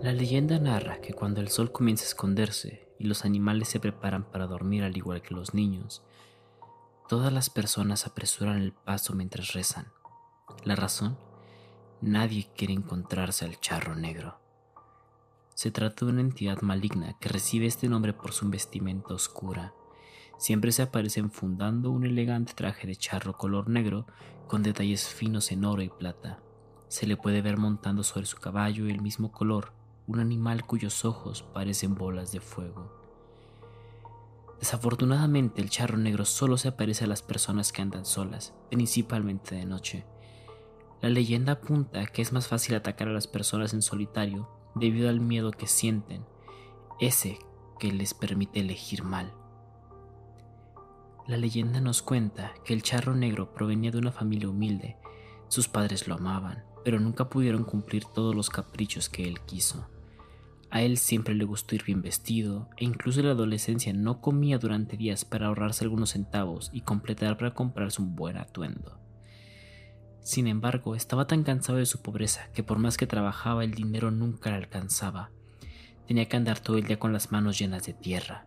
La leyenda narra que cuando el sol comienza a esconderse y los animales se preparan para dormir al igual que los niños, todas las personas apresuran el paso mientras rezan. La razón, nadie quiere encontrarse al charro negro. Se trata de una entidad maligna que recibe este nombre por su vestimenta oscura. Siempre se aparece enfundando un elegante traje de charro color negro con detalles finos en oro y plata. Se le puede ver montando sobre su caballo el mismo color, un animal cuyos ojos parecen bolas de fuego. Desafortunadamente el charro negro solo se aparece a las personas que andan solas, principalmente de noche. La leyenda apunta que es más fácil atacar a las personas en solitario debido al miedo que sienten, ese que les permite elegir mal. La leyenda nos cuenta que el charro negro provenía de una familia humilde. Sus padres lo amaban, pero nunca pudieron cumplir todos los caprichos que él quiso. A él siempre le gustó ir bien vestido e incluso en la adolescencia no comía durante días para ahorrarse algunos centavos y completar para comprarse un buen atuendo. Sin embargo, estaba tan cansado de su pobreza que por más que trabajaba el dinero nunca le alcanzaba. Tenía que andar todo el día con las manos llenas de tierra.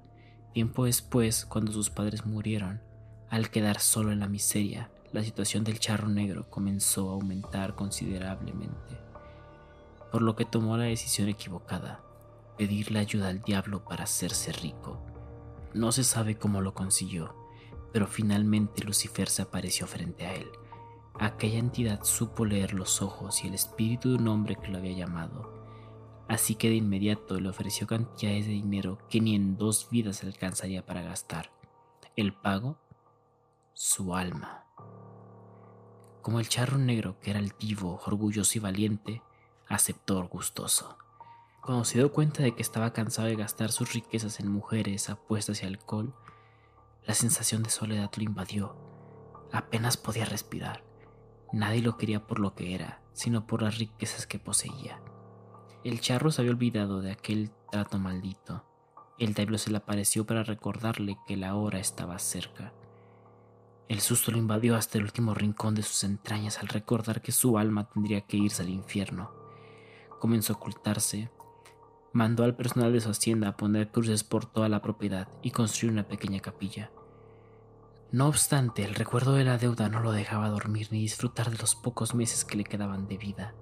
Tiempo después, cuando sus padres murieron, al quedar solo en la miseria, la situación del charro negro comenzó a aumentar considerablemente, por lo que tomó la decisión equivocada, pedirle ayuda al diablo para hacerse rico. No se sabe cómo lo consiguió, pero finalmente Lucifer se apareció frente a él Aquella entidad supo leer los ojos y el espíritu de un hombre que lo había llamado, así que de inmediato le ofreció cantidades de dinero que ni en dos vidas alcanzaría para gastar. El pago, su alma. Como el charro negro, que era altivo, orgulloso y valiente, aceptó gustoso. Cuando se dio cuenta de que estaba cansado de gastar sus riquezas en mujeres, apuestas y alcohol, la sensación de soledad lo invadió. Apenas podía respirar. Nadie lo quería por lo que era, sino por las riquezas que poseía. El charro se había olvidado de aquel trato maldito. El diablo se le apareció para recordarle que la hora estaba cerca. El susto lo invadió hasta el último rincón de sus entrañas al recordar que su alma tendría que irse al infierno. Comenzó a ocultarse, mandó al personal de su hacienda a poner cruces por toda la propiedad y construir una pequeña capilla. No obstante, el recuerdo de la deuda no lo dejaba dormir ni disfrutar de los pocos meses que le quedaban de vida.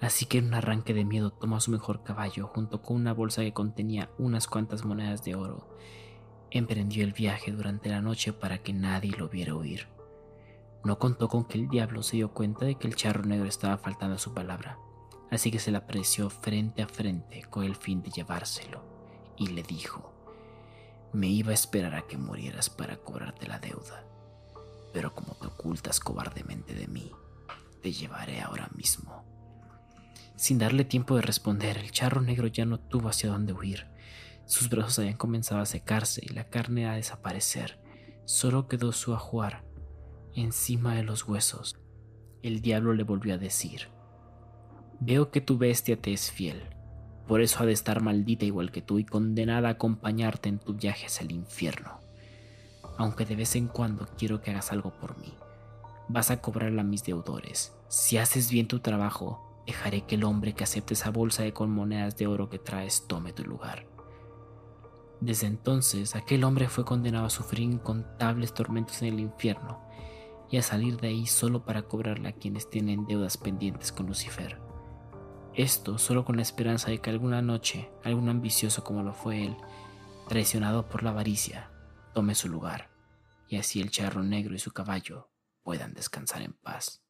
Así que en un arranque de miedo tomó su mejor caballo junto con una bolsa que contenía unas cuantas monedas de oro. Emprendió el viaje durante la noche para que nadie lo viera huir. No contó con que el diablo se dio cuenta de que el charro negro estaba faltando a su palabra, así que se le apreció frente a frente con el fin de llevárselo, y le dijo, me iba a esperar a que murieras para cobrarte la deuda, pero como te ocultas cobardemente de mí, te llevaré ahora mismo. Sin darle tiempo de responder, el charro negro ya no tuvo hacia dónde huir. Sus brazos habían comenzado a secarse y la carne a desaparecer. Solo quedó su ajuar encima de los huesos. El diablo le volvió a decir, Veo que tu bestia te es fiel por eso ha de estar maldita igual que tú y condenada a acompañarte en tu viaje hacia el infierno. Aunque de vez en cuando quiero que hagas algo por mí. Vas a cobrarla a mis deudores. Si haces bien tu trabajo, dejaré que el hombre que acepte esa bolsa de con monedas de oro que traes tome tu lugar. Desde entonces, aquel hombre fue condenado a sufrir incontables tormentos en el infierno y a salir de ahí solo para cobrarle a quienes tienen deudas pendientes con Lucifer. Esto solo con la esperanza de que alguna noche algún ambicioso como lo fue él, traicionado por la avaricia, tome su lugar, y así el charro negro y su caballo puedan descansar en paz.